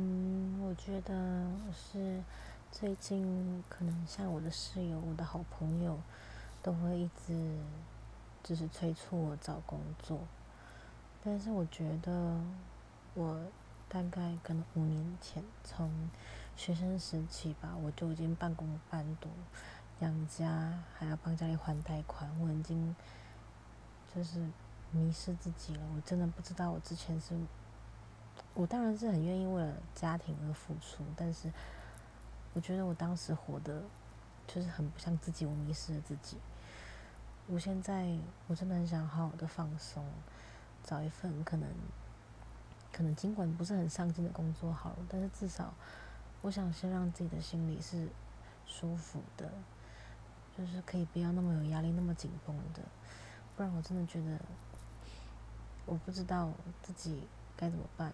嗯，我觉得是最近可能像我的室友、我的好朋友，都会一直就是催促我找工作。但是我觉得，我大概可能五年前从学生时期吧，我就已经半工半读，养家还要帮家里还贷款，我已经就是迷失自己了。我真的不知道我之前是。我当然是很愿意为了家庭而付出，但是我觉得我当时活的就是很不像自己，我迷失了自己。我现在我真的很想好好的放松，找一份可能可能尽管不是很上进的工作好了，但是至少我想先让自己的心里是舒服的，就是可以不要那么有压力、那么紧绷的，不然我真的觉得我不知道自己该怎么办。